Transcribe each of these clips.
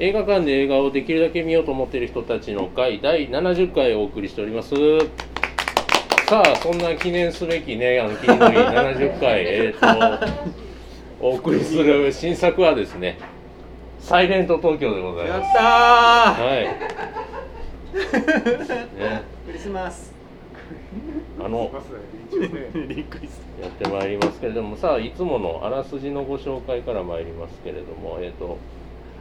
映画館で映画をできるだけ見ようと思っている人たちの会第70回をお送りしております。さあそんな記念すべきねあの金の日70回 えっ、とお送りする新作はですね「サイレント東京」でございます。やったはい、ね、クリスマス。あのリクリスやってまいりますけれどもさあいつものあらすじのご紹介から参りますけれどもえっ、と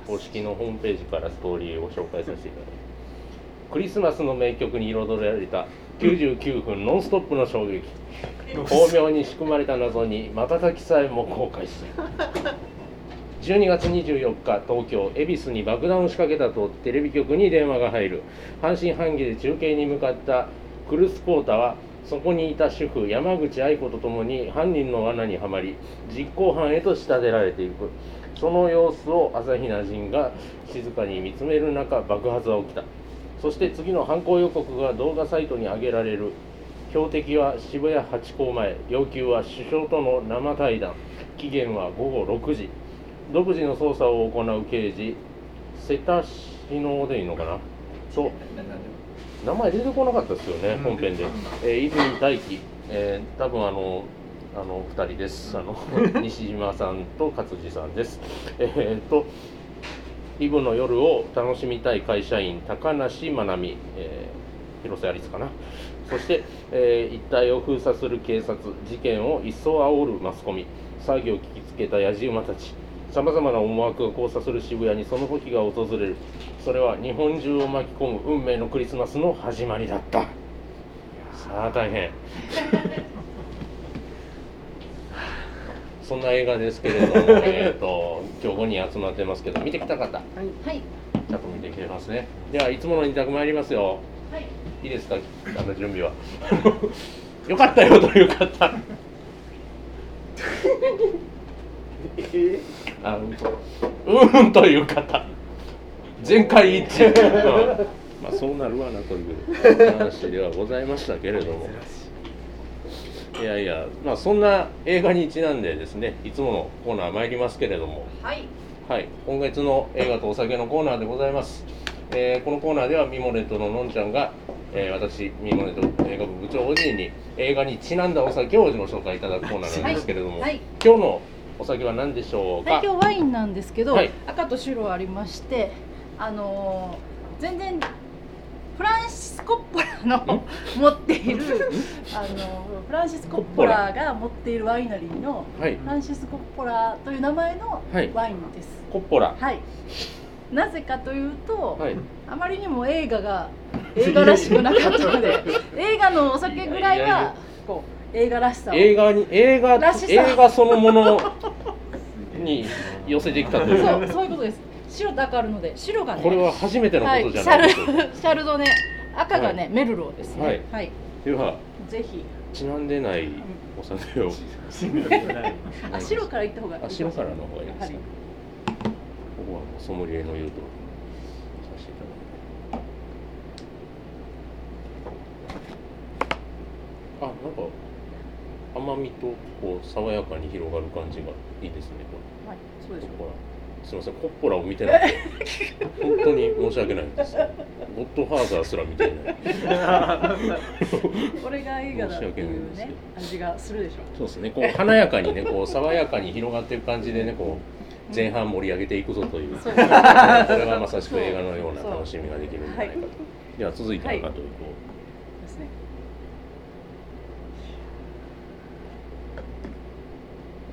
公式のホームページからストーリーを紹介させていただきます。クリスマスの名曲に彩られた99分ノンストップの衝撃。巧妙に仕組まれた謎に瞬きさえも後悔する12月24日東京恵比寿に爆弾を仕掛けたとテレビ局に電話が入る。半信半疑で中継に向かったクルスポータはそこにいた主婦山口愛子とともに犯人の罠にはまり実行犯へと仕立てられていく。その様子を朝比奈仁が静かに見つめる中爆発は起きた。そして次の犯行予告が動画サイトに上げられる。標的は渋谷ハチ公前。要求は首相との生対談。期限は午後6時。独自の捜査を行う刑事。瀬田篠でいいのかな？と名前出てこなかったですよね、本編で、えー、泉大輝、えー、多分あのあの2人です。あの 西島さんと勝地さんです。えっとイブの夜を楽しみたい会社員高梨真奈美、えー、広瀬アリスかな。そして、えー、一帯を封鎖する警察事件を一層煽るマスコミ。騒ぎを聞きつけたやじ馬たち。さまざまな思惑が交差する渋谷にその時が訪れる。それは日本中を巻き込む運命のクリスマスの始まりだった。さあ大変そんな映画ですけれども、えーと今日5人集まってますけど見てきた方。はい。ちゃんと見てきてますね。ではいつもの2択参りますよ。はい。いいですか？あの準備は。よかったよという方。あうんうんという方。全会一致、う んまあそうなるわなという話ではございましたけれどもいやいやまあそんな映画にちなんでですねいつものコーナー参りますけれどもはい。はい、今月の映画とお酒のコーナーでございます。えーこのコーナーではミモレットののんちゃんが、えー私ミモレット映画部部長おじいに映画にちなんだお酒をご紹介いただくコーナーなんですけれども、はいはい今日のお酒は何でしょうか？はい、今日ワインなんですけど、はい赤と白ありまして、あのー全然フランシス・コッポラの持っているあのフランシス・コッポラが持っているワイナリーのはいフランシス・コッポラという名前のはいワインです。コッポラ。はい。なぜかというと、はい。あまりにも映画が映画らしくなかったので、映画のお酒ぐらいはこう映画らしさを。映画に映画らしさ映画そのものに寄せてきたという。そうそういうことです。白と赤あるので白がね。これは初めてのこはい、とじゃないでしょうか。ャルドネ赤がね、はいメルローですね。ははいい。ではぜひ。ちなんでないお酒を。あ白からいった方がいい。あ白からの方がいいですか、はいここはもうソムリエの言うとさせていただいてあなんか甘みとこう爽やかに広がる感じがいいですねこはい、そうでしょれコッポラすみませんコッポラを見てなくて本当に申し訳ないですゴッドファーザーすら見ていない。これが映画だって申し訳ないいうね味がするでしょ。そうですね。こう華やかにねこう爽やかに広がっていく感じでねこう前半盛り上げていくぞという。そうこれはまさしく映画のような楽しみができるんじゃないかと。では続いての方とい。うですね。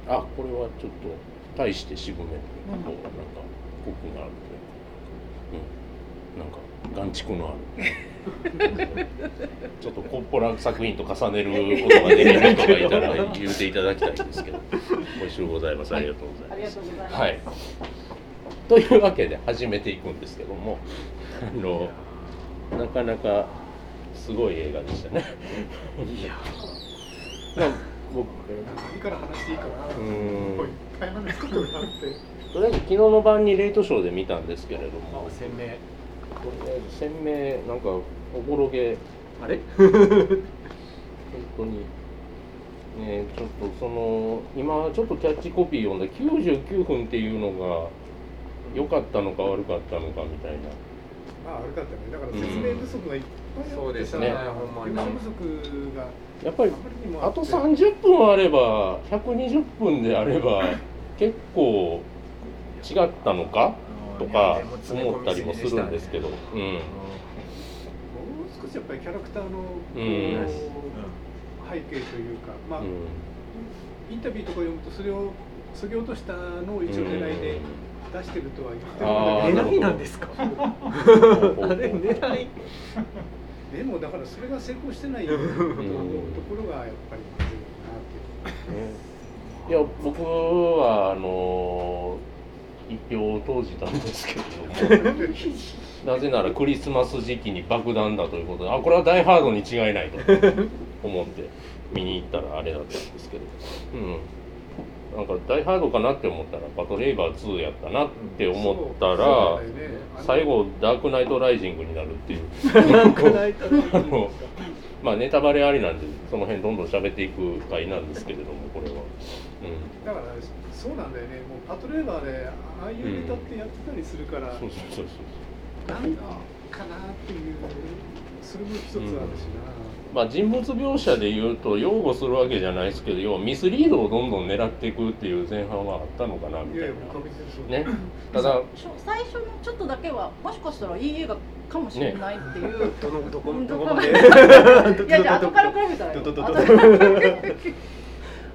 と、あこれはちょっと大して渋めというか、こうなんかコクがあるというか、うん、なんか眼蓄のある。ちょっとコッポラ作品と重ねることができる人がいたら言っていただきたいんですけど、美味しゅうございます。ありがとうございます。はい。というわけで始めていくんですけども、あのなかなかすごい映画でしたね。まあ僕何から話していい。かなっぱい話すことがあって。とりあえず昨日の晩にレイトショーで見たんですけれども、鮮明とりあえず鮮明なんかおぼろげあれ？本当に。ね、ちょっとその今ちょっとキャッチコピー読んだ99分っていうのが良かったのか悪かったのかみたいな。まあ悪かったね。だから説明不足がいっぱいあってさ、そうですね。ほんまに予算不足がやっぱりあとって30分あれば120分であれば結構違ったのか？とか思ったりもするんですけど、うん、もう少しやっぱりキャラクターのこううん。背景というか、まあうん。インタビューとか読むとそれをそぎ落としたのを一応狙いで出してるとは言ってるんだけど。狙いなんですかあれ狙いでもだからそれが成功してないところがやっぱりまずいなっていう。ねいや僕はあの一票を投じたんですけれども。なぜならクリスマス時期に爆弾だということであこれは「ダイ・ハード」に違いないと思って見に行ったらあれだったんですけど。うんなんか「ダイ・ハード」かなって思ったら「バトレイバー2」やったなって思ったら最後「ダークナイト・ライジング」になるっていう。あのまあネタバレありなんでその辺どんどん喋っていく回なんですけれどもこれは。うん。だからそうなんだよね。もうパトレーバーでああいうネタってやってたりするから、そうそうそうそう。なんかなっていうそれも一つあるしな、まあ人物描写で言うと擁護するわけじゃないですけど要はミスリードをどんどん狙っていくっていう前半はあったのかなみたいな。ね。ただ最初のちょっとだけはもしかしたらいい映画かもしれないっていう、どのどこまで？いやいや後から比べたら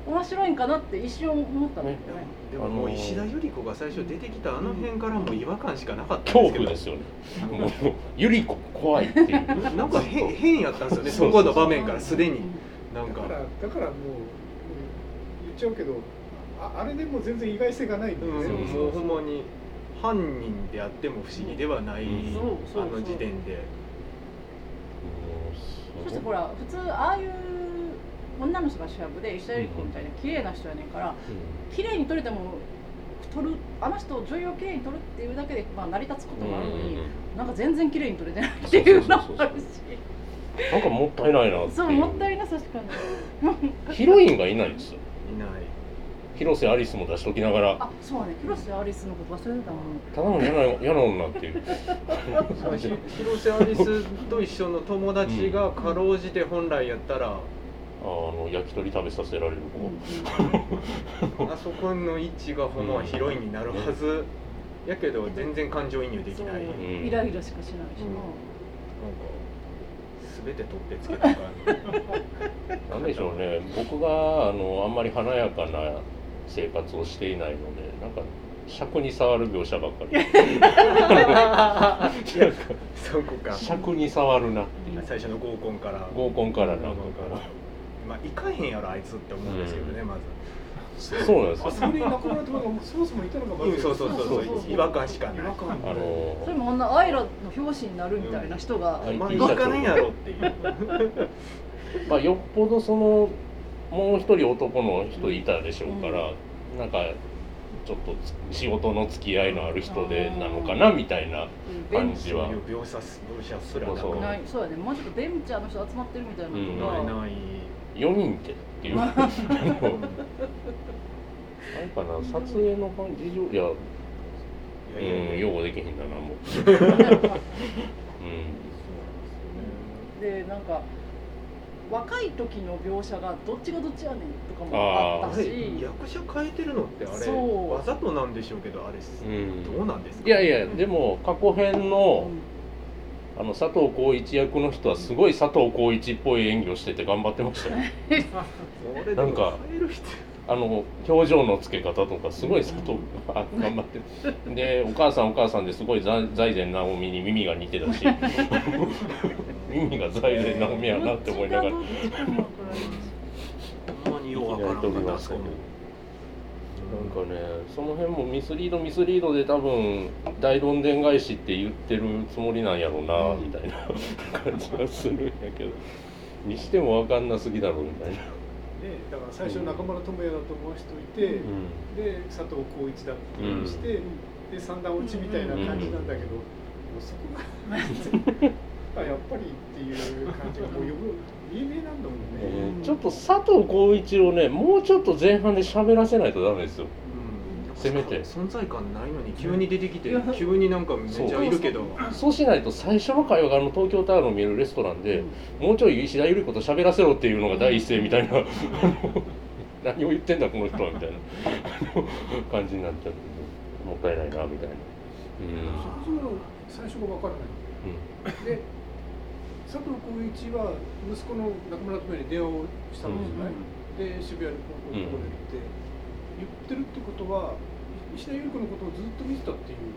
面白いんかなって一瞬思ったんだけどね。でももう石田ゆり子が最初出てきたあの辺からもう違和感しかなかったん恐ですけど。怖ですよね。もうゆり子怖いっていう。なんか変変やったんですよね。そこの場面からすでに。なんか。だからだからもううん言っちゃうけどああれでも全然意外性がないんだよね、うん。もうほんまに犯人であっても不思議ではない、うん。そうそうそう。あの時点でそしてほら普通ああいう女の人が主役で石田ゆり子みたいな綺麗な人やねんから綺麗に撮れても撮るあの人を女優を綺麗に撮るっていうだけで、まあ、成り立つこともあるのに、なんか全然綺麗に撮れてないっていうのもあるし。なんかもったいないなっていう。そうもったいなさしかないヒロインがいないんですよ。いない。広瀬アリスも出しときながら。あそうね。広瀬アリスのこと忘れてたもん。ただの嫌な嫌な女っていう。広瀬 アリスと一緒の友達がかろうじて本来やったら、あの焼き鳥食べさせられる子、あそこの位置がほんまはヒロインになるはず、やけど全然感情移入できない、なんかうん。イライラしかしないしな、全て取ってつけたから なんでしょうね。僕があのあんまり華やかな生活をしていないのでなんか尺に触る描写ばっかり。なんかそこか。尺に触るなっていう。最初の合コンから。合コンからなんかまあ行かへんやろあいつって思うんですけどね、うん。まず。そうなんですよ。あそこに中村とかがそもそもいたのがまずうんそうそうそう。そうそうそうそう。違和感しかない。違和感あのそれも女アイラの表紙になるみたいな人が、うんまあ行かないやろっていう。まあよっぽどそのもう一人男の人いたでしょうから、なんかちょっとつ仕事の付き合いのある人でなのかなみたいな感じは。そういう描写描写すらなくそうない。そうやね。もうちょっとベンチャーの人集まってるみたいなうん。のが、ないない4人ってっていう。あのあれかな。撮影の感じ上。いや。いやいやうん擁護できへんだなも。う、うん、でなんか若い時の描写がどっちがどっちやねんとかもあったあれし役者変えてるのってあれそう。わざとなんでしょうけどあれ、うん。どうなんですか？いやいやでも過去編うのんあの佐藤浩市役の人はすごい佐藤浩市っぽい演技をしてて頑張ってましたよ。なんかあの表情のつけ方とかすごい佐藤が頑張って。るでお母さんお母さんですごい財財前直美に耳が似てたし。耳が財前直美やなって思いながら なんかねその辺もミスリードミスリードで多分大どんでん返しって言ってるつもりなんやろうなみたいな 感じがするんやけど。にしても分かんなすぎだろうみたいな、ね、だから最初中村智也だと思う人いて、で佐藤浩市だっていうして、で三段落ちみたいな感じなんだけど、もうそこがやっぱりっていう感じがもうよく有名なんだもんね。ちょっと佐藤浩市をねもうちょっと前半で喋らせないとダメですよ。うん。せめて。存在感ないのに急に出てきてうん。急になんかめっちゃいるけど。そう。しないと最初の会話があの東京タワーの見えるレストランで、もうちょい石田ゆり子と喋らせろっていうのが第一声みたいな、あ の何を言ってんだこの人はみたいな。感じになっちゃってもったいないなみたいな。そもそも最初が分からない。うん。で佐藤浩市は息子の中村智也に電話をしたんじゃない、で渋谷にこうこうこうで言って、言ってるってことは石田ゆり子のことをずっと見てたっていう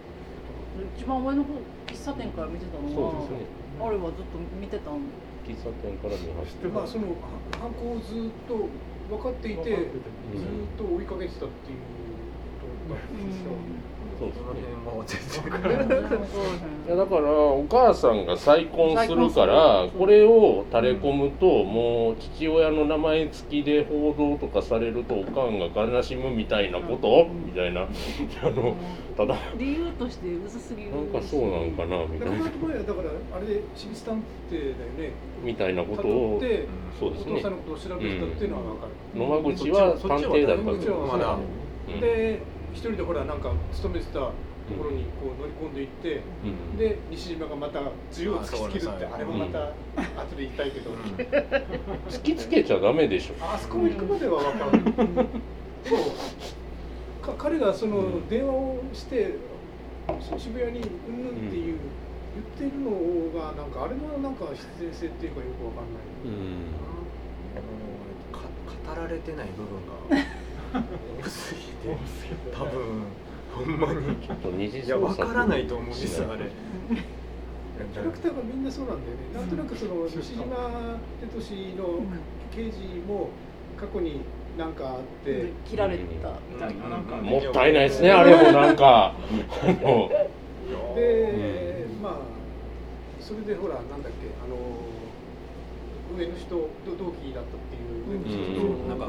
一番上の方喫茶店から見てたのはねあれはずっと見てたん喫茶店から見走ってまあそのは犯行をずっと分かっていて。ずっと追いかけてたっていうそうですね。いいやだからお母さんが再婚するからこれを垂れ込むともう父親の名前付きで報道とかされるとおかんが悲しむみたいなこと？うん。みたいな。あのただ理由として薄すぎる。なんかそうなんかなみたいな。だからあれで私立探偵だよね。みたいなこと辿をってそうですね。お父さんのことを調べてたっていうのは分かる、野間口は探偵だったん。で一人でほらなんか勤めてたところにこう乗り込んでいって、うん。で西島がまた銃を突きつけるってあれもまた後で言いたいけど、突きつけちゃダメでしょ。あそこ行くまでは分からない、でもか彼がその電話をしてし渋谷にうんぬんっていう、言ってるのがなんかあれのなんか必然性っていうかよく分かんない、うん。あのか語られてない部分が 多すぎて多分ほんまに。ちょっと二次いや創作わからないと思うんですあれ。キャラクターがみんなそうなんだよね、なんとなくその西島哲俊の刑事も過去に何かあって、切られたみたいな。なんかうんもったいないですねあれもなんか。で、まあそれでほらなんだっけあの上の人と同期だったっていう上の人となんか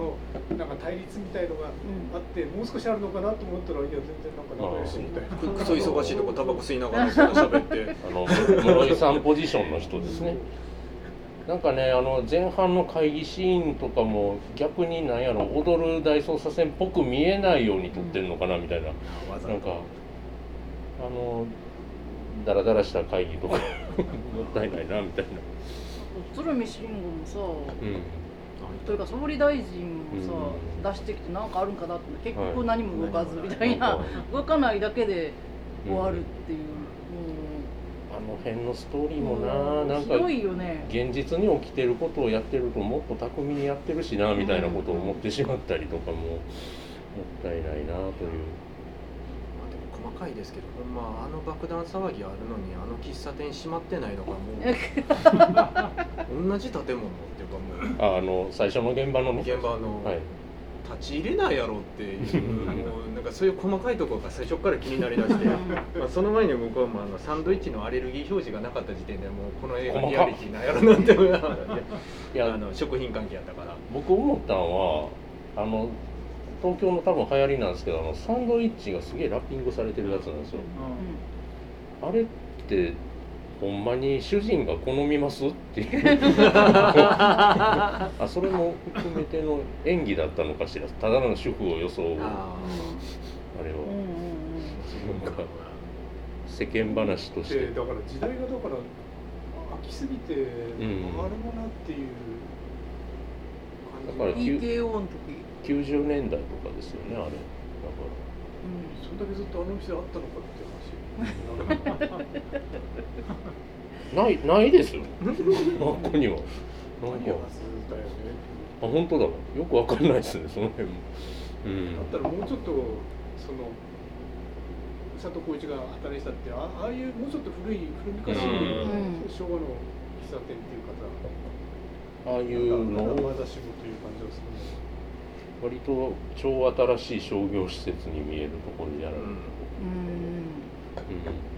なんか対立みたいのがあって、もう少しあるのかなと思ったらいや全然なんか仲良しみたいな。くそ忙しいとこタバコ吸いながらそんな喋ってあの室井さんポジションの人ですねなんかねあの前半の会議シーンとかも逆になんやろ踊る大捜査線っぽく見えないように撮ってんのかなみたいななんかあのダラダラした会議とかもったいないなみたいな鶴見慎吾もさうん。というか総理大臣もさ、うん。出してきて何かあるんかなって結はい。局何も動かずみたいな、動かないだけで終わるっていう、あの辺のストーリーもななんかひどいよね。現実に起きてることをやってるともっと巧みにやってるしなみたいなことを思ってしまったりとかももったいないなという。細かいですけどほんまあの爆弾騒ぎあるのにあの喫茶店閉まってないのがもう同じ建物っていうかも。う ああの最初の現場のね現場のはい。立ち入れないやろっていうもうなんかそういう細かいところが最初から気になりだして まあその前に僕はもうあのサンドイッチのアレルギー表示がなかった時点でもうこの映画リアリティなんやろなって思いながらねいやあの食品関係やったから。僕思ったのはあの東京の多分流行りなんですけどあのサンドイッチがすげえラッピングされてるやつなんですよ。あれってほんまに主人が好みますっていう。あそれも含めての演技だったのかしらただの主婦を装う。ああれはうんうんうん。なんか世間話として。でだから時代がだから飽きすぎて、ん。あれもなっていう感じ。だからうん EKO の時、90年代とかですよねあれ。だかそんだけずっとあの店あったのかって話。ら ないないですよ。ここには。なんか。あるはずだよね。あ本当だ。よくわかんないですねその辺も。うん。だったらもうちょっとその佐藤浩市が働いてたってあああいうもうちょっと古い古昔のうん。昭和の喫茶店っていう方。ああいうのを。まだ仕事という感じがするんです割と超新しい商業施設に見えるところにやられる、うん。うん。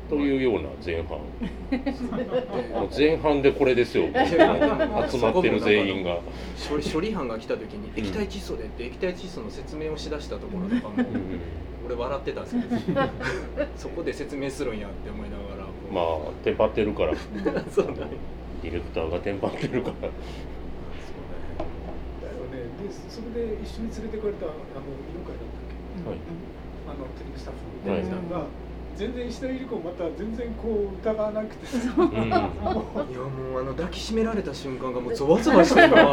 というような前半。もう前半でこれですよ。集まってる全員が、処理処理班が来た時に液体窒素でって液体窒素の説明をしだしたところとかもうん。俺笑ってたんですけど。そこで説明するんやって思いながらまあテンパってるから。そうだね。ディレクターがテンパってるからそれで一緒に連れてかれたあの犬飼だったっけ？はい。あのテレビスタッフのディレクターが、全然石田ゆり子また全然こう疑わなくて。さ、うん。いやもうあの抱きしめられた瞬間がもうゾワゾワしてるの怖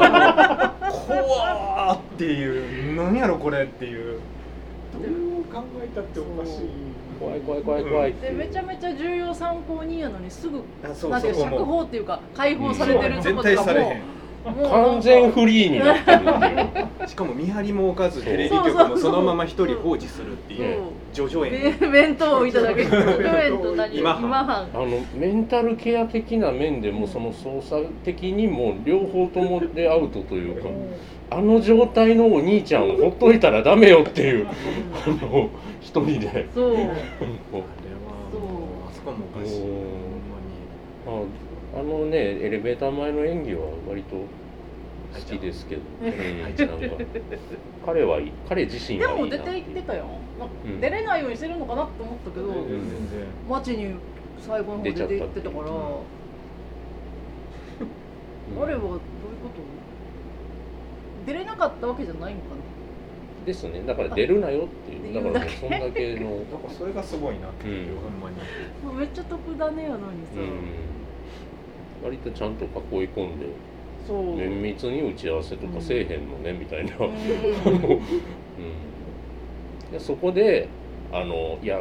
ーっていう何やろこれっていう。どう考えたっておかしい。怖い怖い怖い怖い。ってでめちゃめちゃ重要参考人やのにすぐなんていう。釈放っていうか解放されてると絶ことか対されへん。ももう完全フリーになってるっていう。しかも見張りも置かずテレビ局もそのまま一人放置するっていう。叙々苑べ弁当をいただけ。今半。半。あのメンタルケア的な面でもその操作的にも両方ともでアウトというかあの状態のお兄ちゃんをほっといたらダメよっていうあの一人で。そう。あれはもう。あそこもおかしい。うん。ほんまに。ああのねエレベーター前の演技は割と好きですけど、彼はいい。彼自身でも出て行ってたよ。出れないようにしてるのかなって思ったけど、全然街に最後の方出て行ってたから。う。ん あれはどういうこと？出れなかったわけじゃないのかですね。だから出るなよっていう。だからそんだけの、なんかそれがすごいなっていう、うん。めっちゃ得だねやのにさ、うん、割とちゃんと囲い込んでそう。綿密に打ち合わせとかせえへんのねみたいな、ううん。そこであのいや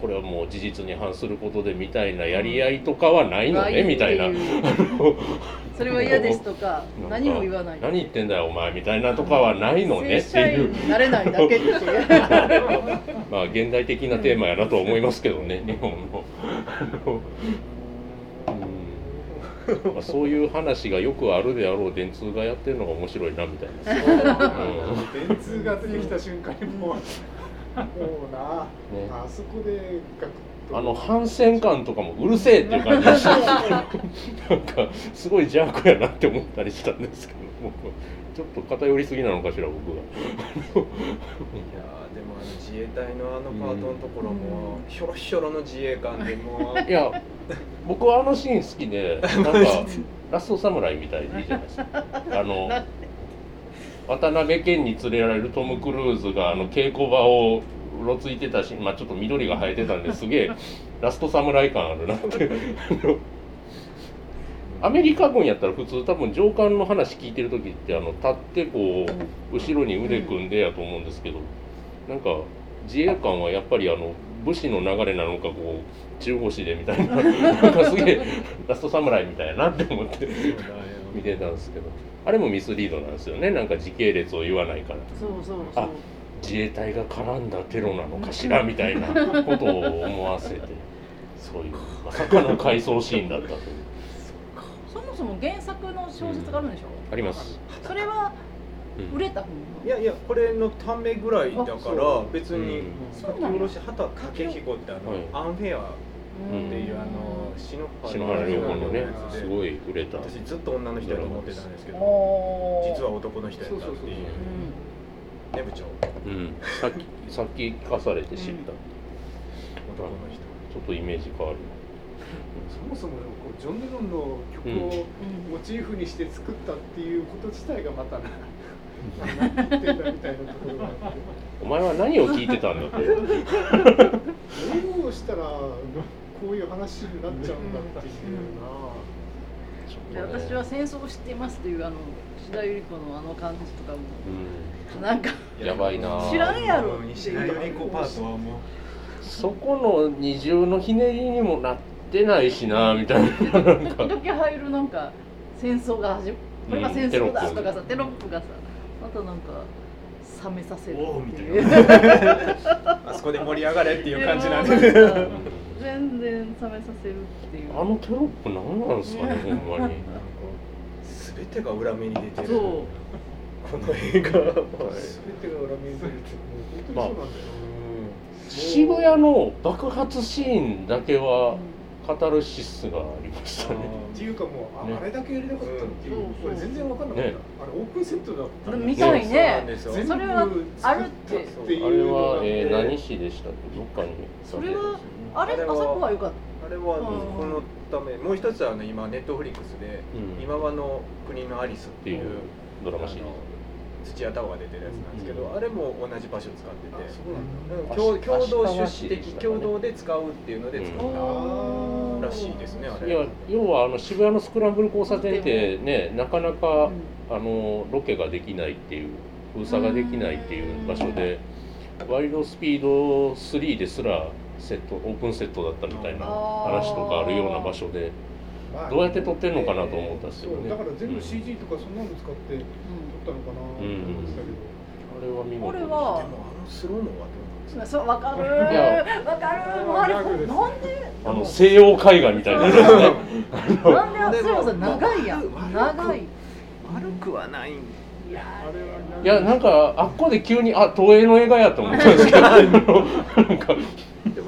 これはもう事実に反することでみたいなやり合いとかはないのね、みたいな。それは嫌ですとか何も言わない。何言ってんだよお前みたいなとかはないのねっていう。になれないだけって まあ現代的なテーマやなと思いますけどね日本のまあそういう話がよくあるであろう電通がやってるのが面白いなみたいな、う。ん電通が出てきた瞬間にもうもうな、ねあそこでガクあの反戦感とかもうるせえっていう感じでした。なんかすごい邪悪やなって思ったりしたんですけども。ちょっと偏りすぎなのかしら僕が自衛隊のあのパートのところも、ひょろひょろの自衛官でもう。いや僕はあのシーン好きで なんかラストサムライみたいでいいじゃないですか。あの渡辺謙に連れられるトム・クルーズがあの稽古場をうろついてたし、まあ、ちょっと緑が生えてたんですげえラストサムライ感あるなって。アメリカ軍やったら普通多分上官の話聞いてる時ってあの立ってこう後ろに腕組んでやと思うんですけどなんか自衛官はやっぱりあの武士の流れなのかこう中腰でみたいななんかすげえ ラストサムライみたいやなって思って見てたんですけど。あれもミスリードなんですよね。なんか時系列を言わないから。そうそうそう。あ自衛隊が絡んだテロなのかしらみたいなことを思わせてそういうまさかの回想シーンだったという。そもそも原作の小説があるんでしょ、あります、それはうん売れた本いやいやこれのためぐらいだから別にうん。書き下ろし畑武彦ってあの、はい。アンフェアっうんていうあの篠篠原涼子のねすごい売れた。私ずっと女の人だと思ってたんですけど実は男の人やったっていう。ね部長。うん。さっきさっき聞かされて知った、男の人。ちょっとイメージ変わる。そもそもジョン・レノンの曲をモチーフにして作ったっていうこと自体がまたな何言ってん。だみたいなところがあってお前は何を聞いてたん。だってどうしたらこういう話になっちゃうん。だっていうな、私は戦争を知っていますというあの志田百合子のあの感じとかもうなん。かやばいな知らん。やろ西成由里子パートはもうそこの二重のひねりにもなってないしなみたいな。なんか。時々入るなんか戦争が始まこれが戦争だとかさテロップ。がさまたなんか冷めさせるっていう。あそこで盛り上がれっていう感じなんで全然冷めさせるっていう。あのテロップ何なんですかねほんまに。全てが裏目に出てる。そう。この映画。は全てが裏目に出てもう本当にそうなんだよ、渋谷の爆発シーンだけはカタルシスがありましたね。っていうかもうあ,、ね。あれだけやりたかったっていう、うん。これ全然分かんなかった、ね。あれオープンセットだったこれんだ見たいそうなんねですよ全部それはあるって。作ったっていうあれは、えー何市でしたっけ？どっかにそれはあれああれはそこはよかっあれはこのためもう一つはあの今ネットフリックスでうん「今はの国のアリス」っていうドラマシリーズ。あ土屋太鳳が出てるやつなんですけど、うんあれも同じ場所使ってあて共共同出資的共同で使うっていうので使ったうんらしいですねあれ。いや要はあの渋谷のスクランブル交差点ってねなかなかあのロケができないっていう封鎖ができないっていう場所でワイルドスピード3ですらセットオープンセットだったみたいな話とかあるような場所でまあどうやって撮ってんのかなと思ったんですけどね。だから全部 CG とかそんなの使って撮ったのかなと思ってたけど、あれは見事でした。これはでもあのスローモンはどうなんですか？そうわかるいや。わかるもうあれなんで？あの西洋絵画みたいなね。なんでそういえばさ長いやん。長い。悪くはない。んいやなんかあっこで急にあ東映の映画やと思ったんですけど。なんか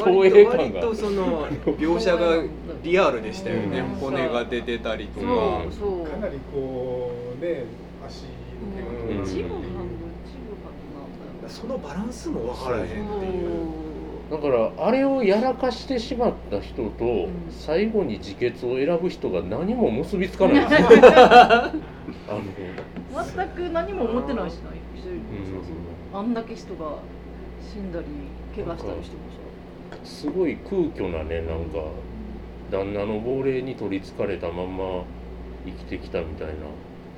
東映感が。割とその描写がリアルでしたよね。うん。骨が出てたりとか。そうそう。かなりこうね足うん。そのバランスも分からへんっていう。だからあれをやらかしてしまった人とん。最後に自決を選ぶ人が何も結びつかない。あの全く何も思ってないしな一人うん。あんだけ人が死んだり怪我したりしてもすごい空虚なねなんか旦那の亡霊に取りつかれたまんま生きてきたみたいな。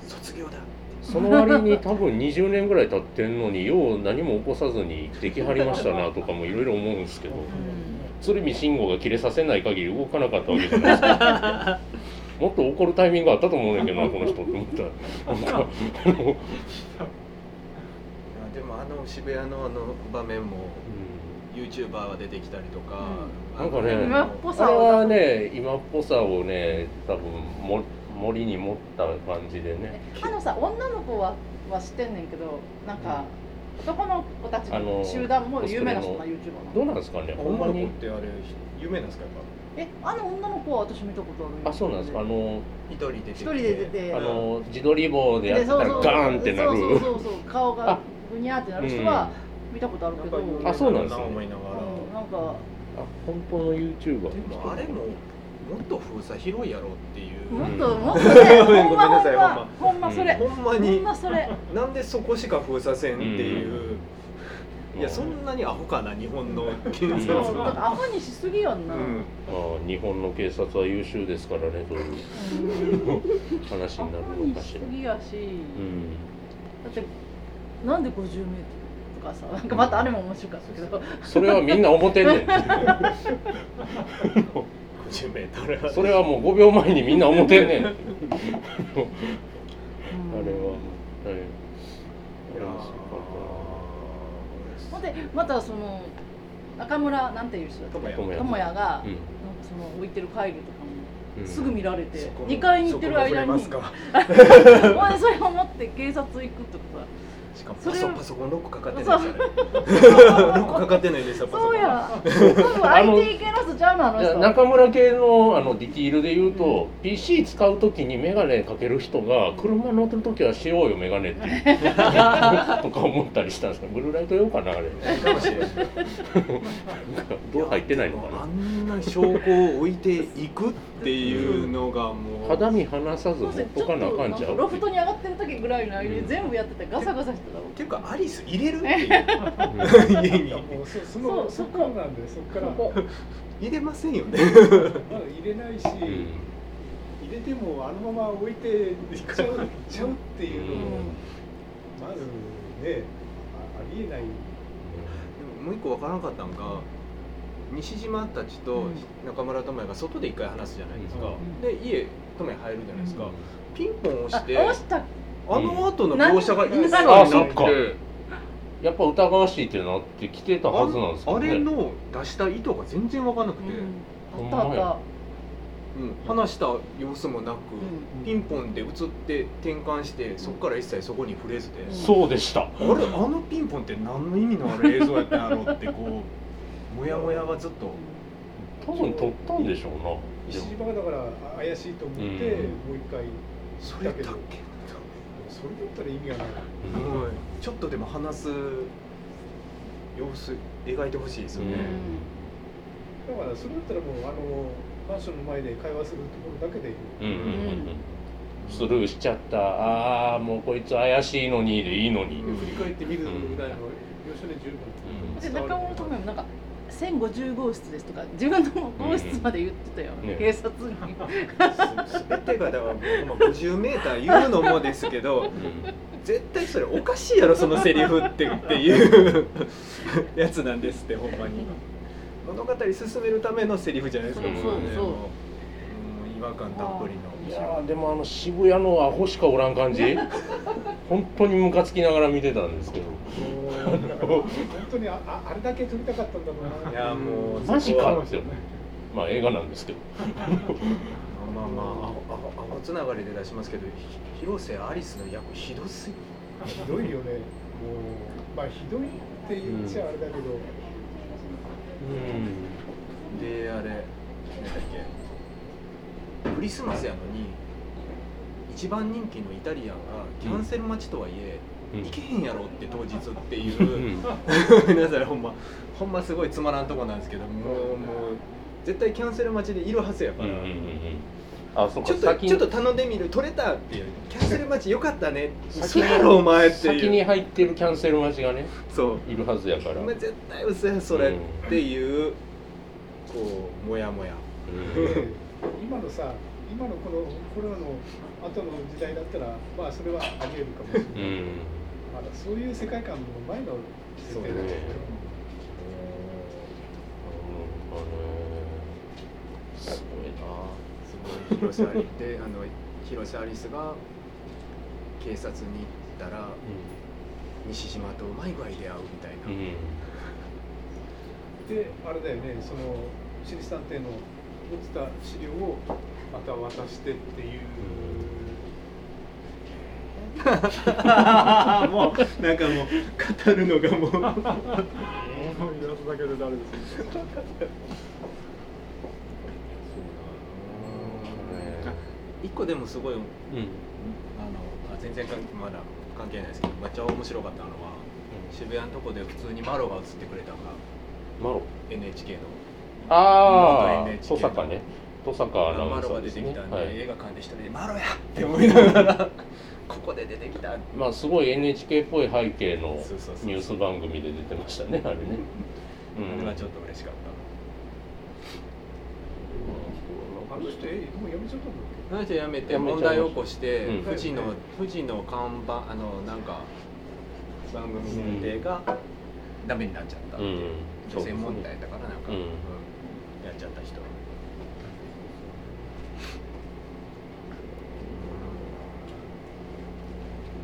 卒業だその割に多分20年ぐらい経ってんのによう何も起こさずに生きはりましたなとかもいろいろ思うんですけど鶴見慎吾が切れさせない限り動かなかったわけじゃないですかもっと怒るタイミングあったと思うんだけどなこの人って思ったら。なんかあの、いやでもあの渋谷のあの場面も YouTuber が出てきたりとか、うん。なんかね今っぽあさをれはね今っぽさをね多分も森に持った感じでね。あのさ女の子はは知ってんねんけどなんか男の子たちあのの集団も有名な人な YouTuber どうなんですかねほん女の子っまにてあれ有名なんですかやっえあの女の子は私見たことあるあそうなんですか。あのぱ一人出てきて。一人で出てあの自撮り棒でやってたらガーンってなる。そうそうそうそう。顔があ。ぐにゃってなる人は見たことあるけど、あそうなんですね。思いながら、なんか。あ本当の YouTuber でもあれももっと封鎖広いやろっていう、もっうん。ともっとね ごめんほんまなさいほんま。ほんま。それ、うん。ほほんまに。んまそれ。なんでそこしか封鎖せんっていう、いやうんそんなにアホかな日本の警うん察そうだからアホにしすぎやんな、うん。まあ日本の警察は優秀ですからねといううん。話になアホにしるのかしらすぎやし、うん。だってなんで50メートルとかさなんかまたあれも面白かったけど、それはみんな思ってんねん 50メートルそれはもう5秒前にみんな思ってんねん。あれは。うんはいほんでまたその中村なんていう人だっけ？智也。が、うん。なんかその置いてる回路とかうん。もすぐ見られて、そこも2階に行ってる間に。それを持って警察行くとかしかもそれパソパソコンロックかかってそないうですよね。ロックかかってないですよパソコン。そうや多分 IT 系の人ちゃうのあの人。中村系のあのディティールで言うと、PC 使う時に眼鏡かける人が車乗ってる時はしようよ眼鏡っていう。とか思ったりしたんですけどブルーライト用かなあれ。かもしれどう入ってないのかあなんな証拠を置いていくっていうのがもう。肌身離さず持っとかなあかんちゃう？ロフトに上がってる時ぐらいの間に全部やっててガサガサしてたっていうかアリス入れる？っていう家にもうそそのそうそこ。なんでそこから。入れませんよね。まだ入れないし、うん。入れてもあのまま置いていっちゃうちゃうっていうのを、まずねあありえない。でももう一個わからなかったのが西島たちと中村智也が外で一回話すじゃないですか、うん。で家智也入るじゃないですか、ピンポン押あして押したあの後の描写がインスタあそっか。になってやっぱ疑わしいってなってきてたはずなんですけあどね。れの出した意図が全然分かんなくて、うん。あったあったうん。話した様子もなく、うん。ピンポンで映って転換してそこから一切そこに触れずで、うん。そうでした。あれあのピンポンって何の意味のある映像やったんやろうってこう モヤモヤがずっと。多分撮ったんでしょうな。西島がだからあ怪しいと思って、うん。もう一回。それだっけ？それだったら意味がない。うんはいちょっとでも話す様子描いてほしいですよね、だからそれだったらもうあのマンションの前で会話するところだけでいい。うんうんうん。うんスルーしちゃった。ああもうこいつ怪しいのにでいいのに、振り返ってみるぐらいの要所で十分。で中村智也もなんか1050号室ですとか自分の号室まで言ってたよ、ね。警察に。す全てがだからまあ50メーター言うのもですけど絶対それおかしいやろそのセリフってっていうやつなんですってほんまに。物語進めるためのセリフじゃないですかそうもそうそう。もう違和感たっぷりいのやーでもあの渋谷のアホしかおらん感じ。本当にムカつきながら見てたんですけど本当にあああれだけ撮りたかったんだろうな。いやもうマジそこはか。ってまあ映画なんですけど。まあまああほあつながりで出しますけどひ広瀬アリスの役ひどすぎひどいよね。もうまあひどいって言っちゃあれだけど、であれ何だっけ。クリスマスやのに一番人気のイタリアンがキャンセル待ちとはいえ、うん行けへんやろって当日っていう。ん。う皆さんほんま。ほんますごいつまらんとこなんですけどもうもう絶対キャンセル待ちでいるはずやから、うんうんうんうん。あそちょっとちょっと頼んでみる取れたっていう。キャンセル待ちよかったね先嘘やろお前っていう。先に入ってるキャンセル待ちがねそう。いるはずやから。絶対嘘やそれっていうこうモヤモヤうん。今のさ今のこのコロナの後の時代だったらまあそれはありえるかもしれない、うんまだそういう世界観の前の設定だね。けすごいな。すごい。広瀬アリであの広瀬アリスが警察に行ったら西島とうまい具合で会うみたいな、うん。であれだよねその私立探偵の持ってた資料をまた渡してっていう、もうなんかもう語るのがもう。言わすだけで誰です一個でもすごいあのうん。あ全然関まだ関係ないですけどめっちゃ面白かったのは渋谷のとこで普通にマロが映ってくれたのがマロ？NHK の。ああ登坂ね。登坂アナウンサマロがーですね。出てきたんで、はい。映画館で一人で「マロや!」って思いながらここで出てきた。まあすごい NHK っぽい背景のニュース番組で出てましたねあれね。あれはちょっと嬉しかっあの人えもうやめちゃったんあの人辞めて問題を起こして、うん。富士の富士の看板あのなんか番組の予定がダメになっちゃったっていう、うん。女性問題だからなんか、うん。うん。やっちゃった人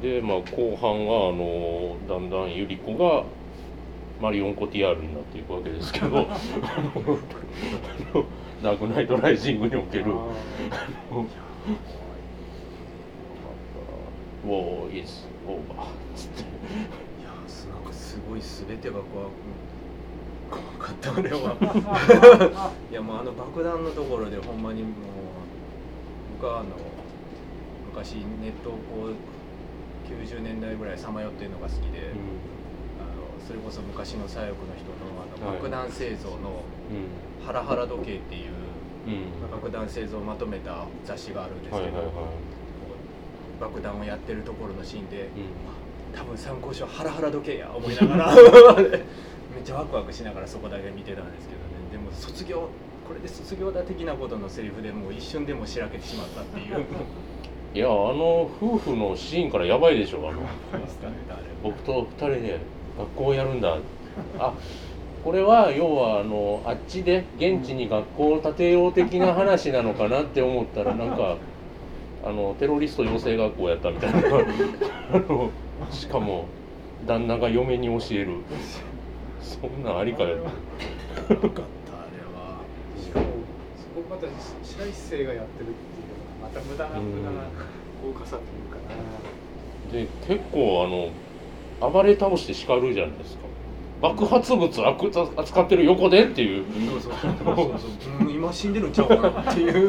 でまあ後半はあのだんだんゆり子がマリオン・コティアールになっていくわけですけど あのダークナイト・ライジングにおける「ウォー・イズ・オーバー」つって。いやすなんかすごい全てが怖く怖かった俺は。いやもうあの爆弾のところでほんまにもう僕はあの昔ネットをこう90年代ぐらいさまよってるのが好きで、あのそれこそ昔の左翼の人のあのはい。爆弾製造のうん。ハラハラ時計っていううん。爆弾製造をまとめた雑誌があるんですけど、爆弾をやってるところのシーンで、うん。多分参考書ハラハラ時計や思いながら めっちゃワクワクしながらそこだけ見てたんですけどね。でも卒業これで卒業だ的なことのセリフでもう一瞬でもしらけてしまったっていう いやあの夫婦のシーンからやばいでしょあの。僕と二人で学校をやるんだ。あこれは要はあのあっちで現地に学校を建てよう的な話なのかなって思ったら なんかあのテロリスト養成学校やったみたいな。あのしかも旦那が嫁に教える。そんなんありかよ。よかったあれは。しかもそこまた白石聖がやってるっていうまた無駄なうん無駄な豪華さというかな。で結構あの暴れ倒して叱るじゃないですか。爆発物扱扱ってる横でっていう。そうそうそうそうそう、うん、今死んでるんちゃうかなっていう。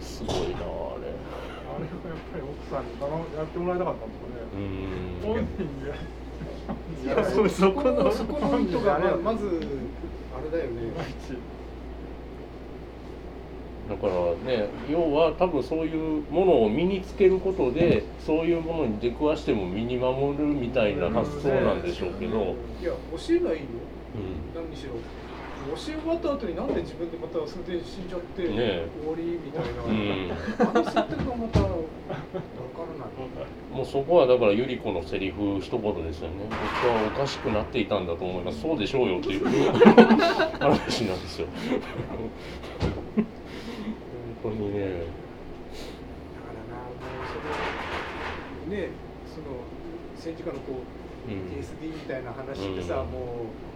すごいなあれ。あれはやっぱり奥さんにやってもらいたかったんですかね。うーん。本人で。やそこのそこの意図がままずあれだよねだからね要は多分そういうものを身につけることでそういうものに出くわしても身に守るみたいな発想なんでしょうけど、いや教えないよ、うん、何にしろ。教え終わった後になんで自分でまたそれで死んじゃって、ね、終わりみたいな、うん、あの設定がまた分からな。いもうそこはだから百合子のセリフ一言ですよね。僕はおかしくなっていたんだと思います。そうでしょうよっていう 話なんですよ。本当にねだからなもうそれねその戦時下のこう、うん、TSD みたいな話ってさ、うん、もう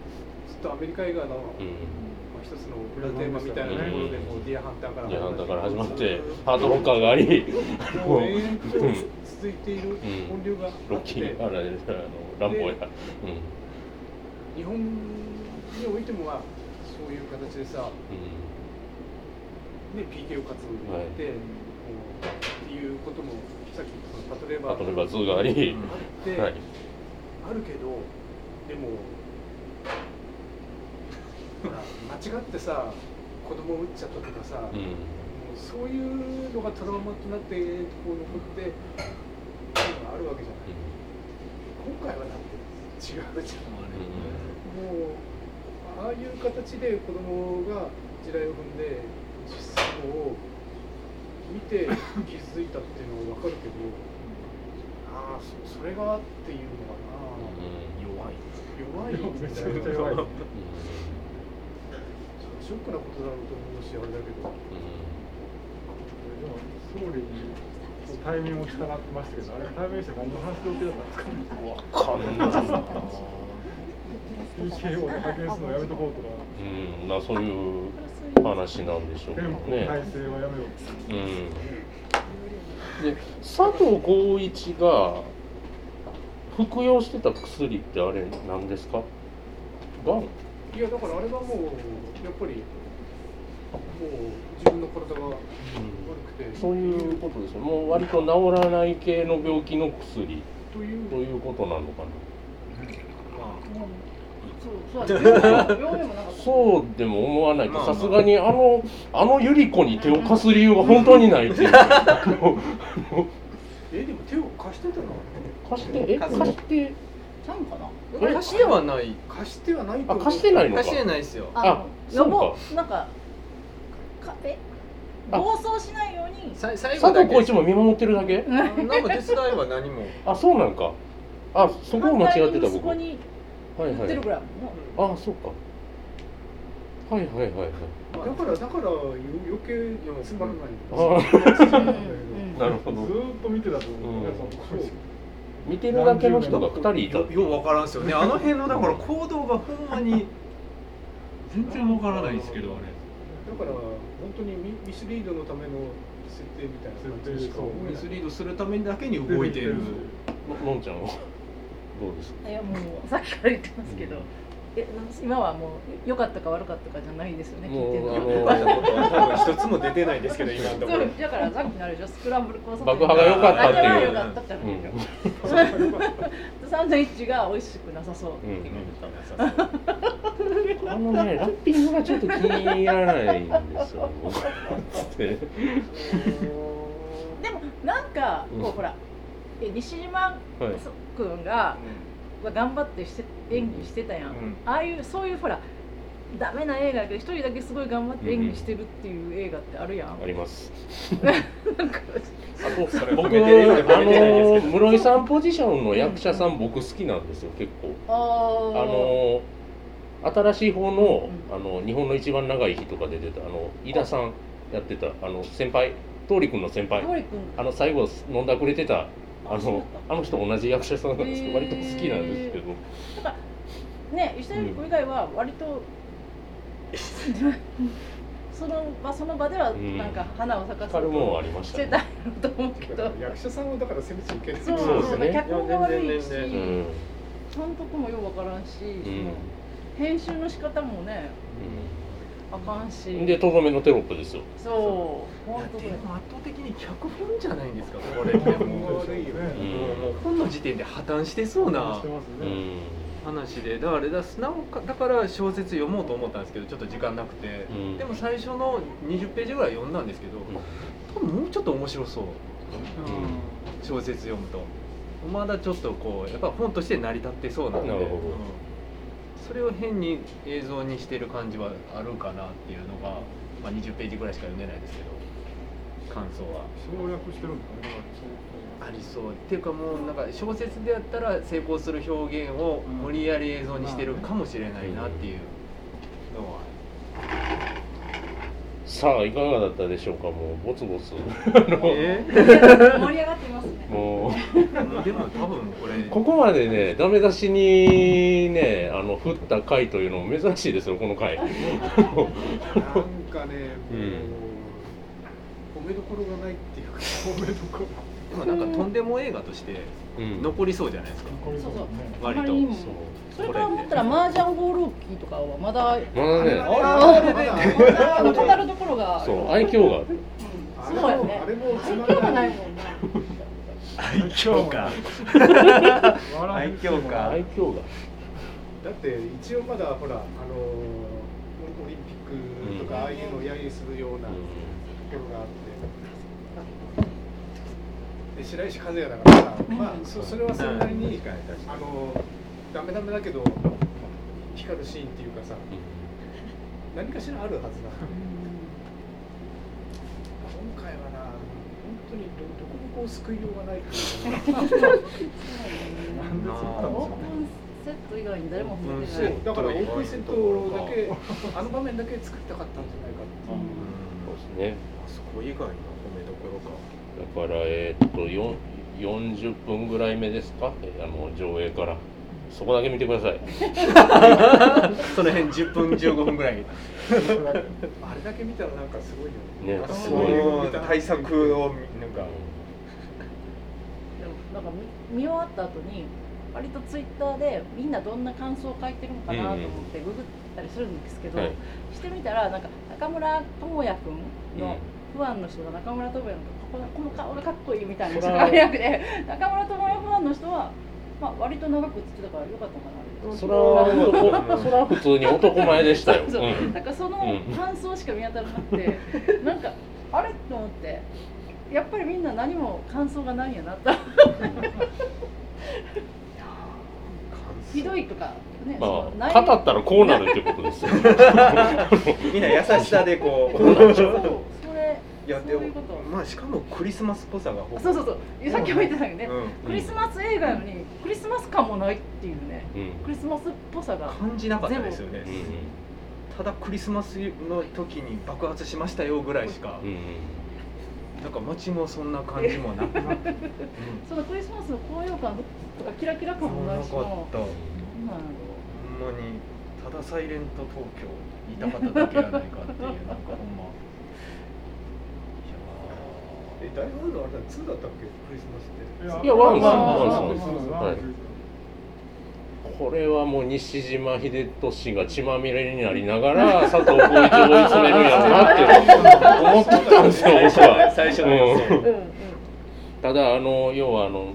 っとアメリカ映画の、まあ、一つの裏テーマみたいなところでもうディアハンターからディアハンターから始まってハードロッカーがありもう延々と続いている本流があって、ロッキーあれあのランボーや、日本においてもまあそういう形でさ、ね、PKO 活動でやって、はい、っていうこともさっきパトレーバーパトレーバー2がありあって、はい、あるけどでも間違ってさ子供を撃っちゃったとかさ、うん、もうそういうのがトラウマとなってこう残っていうのがあるわけじゃない、うん、今回はだって違うじゃん、うん、もうああいう形で子供が地雷を踏んで実際を見て気づいたっていうのは分かるけどああそそれがっていうのかな、弱い。弱い？めちゃくちゃ弱い。ショックなことだろうと思うしあれだけど、うん、でも総理に対面を従ってましたけどあれ対面して何の話の予定だったんですかね。分かんない。PKO で派遣するのやめとこうとか。うん。まあそういう話なんでしょうけどね。ううん。で佐藤浩一が服用してた薬ってあれ何ですか？がん。いやだからあれはもうやっぱりもう自分の体が悪くて、うん、そういうことですよ。もう割と治らない系の病気の薬。ということなのかな、そうでも思わないとさすがにあのあの百合子に手を貸す理由が本当にないっていう。えでも手を貸してたの？貸してえ貸してちゃんかな？貸してはない。貸してはないあ貸してないのか。貸してないですよ。あ予防なんかかえ暴走しないように。さ最後佐藤浩一も見守ってるだけ？なんか手伝いは何も。あそうなんか。あそこを間違ってた僕はいはい。あそうか。はいはいはいはい。だからだから余計つまらない。なるほど。ずっと見てたと思う、うん。見てるだけの人が2人いた。よう分からんすよね。あの辺のだから行動がほんまに全然分からないですけどあれ。だから本当にミミスリードのための設定みたいな。感じしか。ミスリードするためだけに動いているのんちゃんはどうです。かいやもうさっきから言ってますけど、うん。え今はもう良かったか悪かったかじゃないですよね聞いてるの。は一つも出てないですけど今のところ。だからさっきのあれでしょスクランブル交差爆破が良かったっていう。良かったってサンドイッチが美味しくなさそうってあのねラッピングがちょっと気に入らないんですよ。でもなんかこうほら西島君が、頑張ってして演技してたやん、うん、ああいうそういうほらダメな映画だけど一人だけすごい頑張って演技してるっていう映画ってあるやん、あります。なんかあと僕あの室井さんポジションの役者さん、僕好きなんですよ結構。あの新しい方の,、あの日本の一番長い日とかで出たあの井田さんやってたあの先輩桃李君の先輩。あの最後飲んだくれてたあのあの人同じ役者さんなんですけど、割と好きなんですけど。なんかね石田ゆり子以外は割と、その場その場ではなんか花を咲かせてしてたと思うけど役者さんはだから攻めちゃいけないそうそう。ですね。脚本が悪いし、監督もよくわからんし、その編集の仕方もね、あかんし。でとどめのテロップですよ。そう。本当でも圧倒的に脚本じゃないんですかこれ。もうもう本の時点で破綻してそうな、うん。話で。だから素直かだから小説読もうと思ったんですけどちょっと時間なくて、うん、でも最初の20ページぐらい読んだんですけど、多分もうちょっと面白そう、うん、小説読むと。まだちょっとこうやっぱ本として成り立ってそうなんで、うん、それを変に映像にしてる感じはあるかなっていうのが、まあ、20ページぐらいしか読んでないですけど感想は。省略してるんだねありそう。っていうかもうなんか小説でやったら成功する表現を無理やり映像にしてるかもしれないなっていうのは。さあいかがだったでしょうかもうボツボツ、え？ー、盛り上がってますね。もう。でも多分これ。ここまでねダメ出しにねあの振った回というのも珍しいですよこの回。なんかね、もう、褒めどころがないっていうか褒めどころ。でもなんかとんでも映画として残りそうじゃないですか、そうそう。割と。それから思ったら麻雀ホールキーとかはまだまだね。あれで語る。ところがそう。愛嬌がそうやね。愛嬌がないもんね。愛嬌か愛嬌か。愛嬌が。だって一応まだほらあのオリンピックとかああいうのを揶揄するようなところがあって。で白石和也だからさ、まあそそれはそれなりに、あのダメダメだけど光るシーンっていうかさ、何かしらあるはずだ、今回はな本当にどどこもこう救いようがない。っていうかセット以外に誰も触れてない、だからオープンセットだけあの場面だけ作りたかったんじゃないかっていう、そうですね。そこ以外だからえー、っと40分ぐらい目ですか？あの上映から。そこだけ見てください。その辺10分15分ぐらいあれだけ見たらなんかすごいよね。ねすごい。対策をなんか。でもなんか見終わった後に割とツイッターでみんなどんな感想を書いてるのかなと思ってググったりするんですけど、はい、してみたらなんか中村智也君のファンの人が中村智也のこのこの顔がかっこいいみたいな人が早くて中村智也ファンの人は、まあ、割と長く映ってたからよかったかなそれはそれは普通に男前でしたよ。そう、う。ん、なんかその感想しか見当たらなくて、うん、なんかあれ？と思って。やっぱりみんな何も感想がないんやなと。ひどいとかね、まあ、語ったらこうなるってことですよ。みんな優しさでこういやでもまあしかもクリスマスっぽさがそうそうそう。さっきも言ってたけどね、うん、クリスマス映画なのにクリスマス感もないっていうね、うん、クリスマスっぽさが。感じなかったですよね、ただクリスマスの時に爆発しましたよぐらいしか、なんか街もそんな感じもなくなって、そのクリスマスの高揚感とかキラキラ感もないし。なかった。ほんまにただサイレント東京言いたかっただけやないかっていうなんかほんまえ、ダイハードあれだ、2だったっけ？クリスマスって。いや、 one one one oneこれはもう西島秀俊が血まみれになりながら 佐藤浩市を追い詰めるんやろなって思ってたんですよ僕は。最初の、うん、ただあの要はあの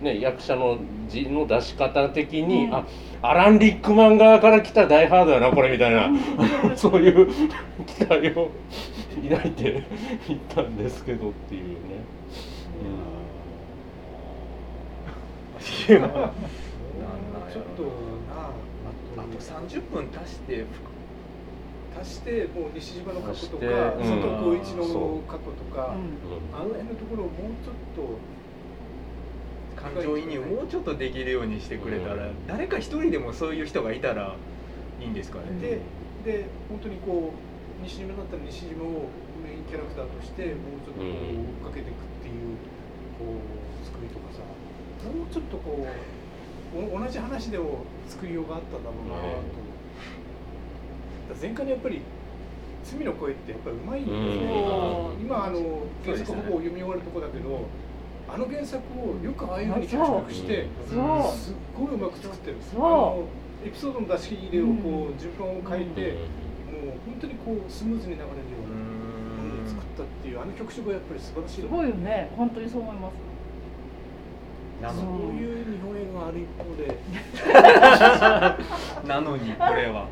ね役者の字の出し方的に、うん、あアラン・リックマン側から来た「ダイ・ハード」やなこれみたいな。そういう期待を抱いていったんですけどっていうね。うん、ちょっとなああと30分足して足してもう西島の過去とか、佐藤浩市の過去とか、あの辺のところをもうちょっと感情移入もうちょっとできるようにしてくれたら、誰か一人でもそういう人がいたらいいんですかね。でで本当にこう西島だったら西島をメインキャラクターとしてもうちょっとこう追っかけていくっていうこう作りとかさもうちょっとこう同じ話でも作りようがあったんだろうなと。前回のやっぱり罪の声ってやっぱりうまいんだよ。ね、今あの原作ほぼ読み終わるとこだけど、あの原作をよくああいうふうに脚色してすっごいうまく作ってるあのエピソードの出し入れをこう順番を変えて、もう本当にこうスムーズに流れるようなものを作ったっていうあの曲色がやっぱり素晴らしい。すごいよね。本当にそう思います。なそう。いう日本映画がある一方で。なのにこれは。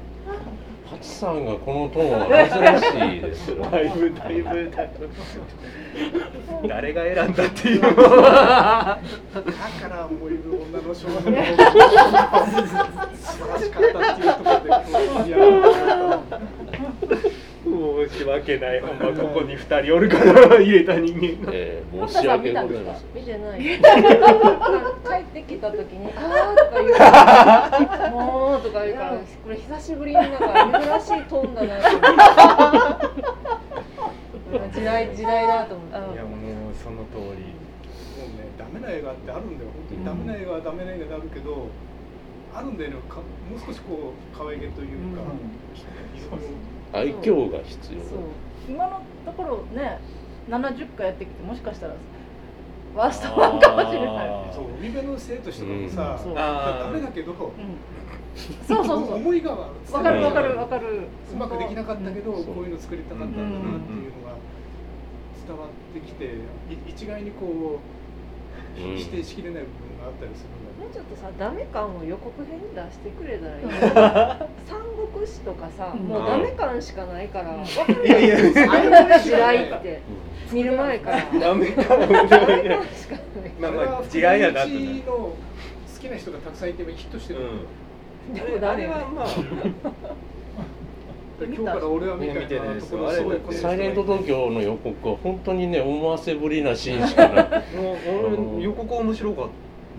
ハチさんがこのトーンは珍しいですよ。だいぶだいぶだいぶ誰が選んだっていう。だから燃える女の少年の。素晴らしかったっていうところで申し訳ない。ほんまここに二人おるから入れた人間が。えー、申し訳ございません。見てない帰ってきた時に「あー」とか言うから「もう」とか言うからこれ久しぶりになんか珍しいトーンだな時代時代だと思って通り。もうねダメな映画ってあるんだよ。本当にダメな映画はダメな映画であるけど、あるんだよね。かもう少しこう可愛げというか、愛嬌が必要そう。今のところね70回やってきてもしかしたらワーストワンかもしれない。そう海辺の生としてもさ、うん。そう。ダメだけど、うん。そうそうそう。思いがわかる。わかるわかるうまくできなかったけど、うん。こういうの作りたかったん。だなっていうのが伝わってきてい一概にこううん。否定しきれない部分があったりするんだもうちょっとさダメ感を予告編に出してくれたらいい。よ三国志とかさうん。もうダメ感しかないからうん。分かるいやいやや。んあの時代って。見る前から。ダメかもダメ感しかないまあまああれは違いやな好きな人がたくさんいてヒットしてる、うん。であれあれはまあ今日から俺は見てないですところすごいあれサイレント東京の予告は本当にね思わせぶりなシーンしかない。もう俺予告面白かった。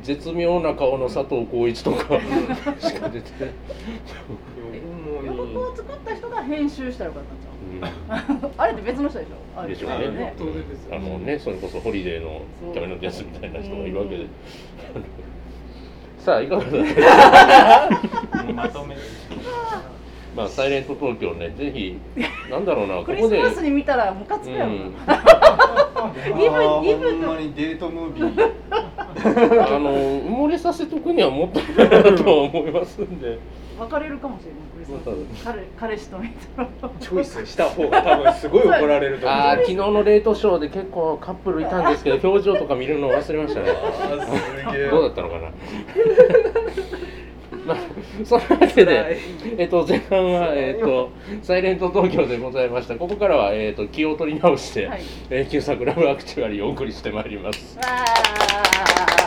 絶妙な顔の佐藤浩市とか しか出てない、予告を作った人が編集したらよかったんちゃう？う あれって別の人でしょ？あれでしょうね。ね。あのねそれこそホリデーのキャメロン・ディアスみたいな人がいるわけで、さあいかがだった？も うまとめまあ、サイレント東京ね、ぜひ、なんだろうな、こクリこで。スマスに見たらムカつくやろ。な、うん。イブあイブーほんまにデートムービー。あの、埋もれさせとくにはもっといいなとは思いますんで。別れるかもしれないクリスマス。彼彼氏と見たら。チョイスした方が多分すごい怒られると思う。ああ、昨日のレートショーで結構カップルいたんですけど、表情とか見るの忘れましたね。あーすげえ。どうだったのかな？まあ、そのわけで、えっと、前半は、えっと、サイレント東京でございました。ここからは、えっと、気を取り直して、はいえー旧作ラブアクチュアリーをお送りしてまいります。わー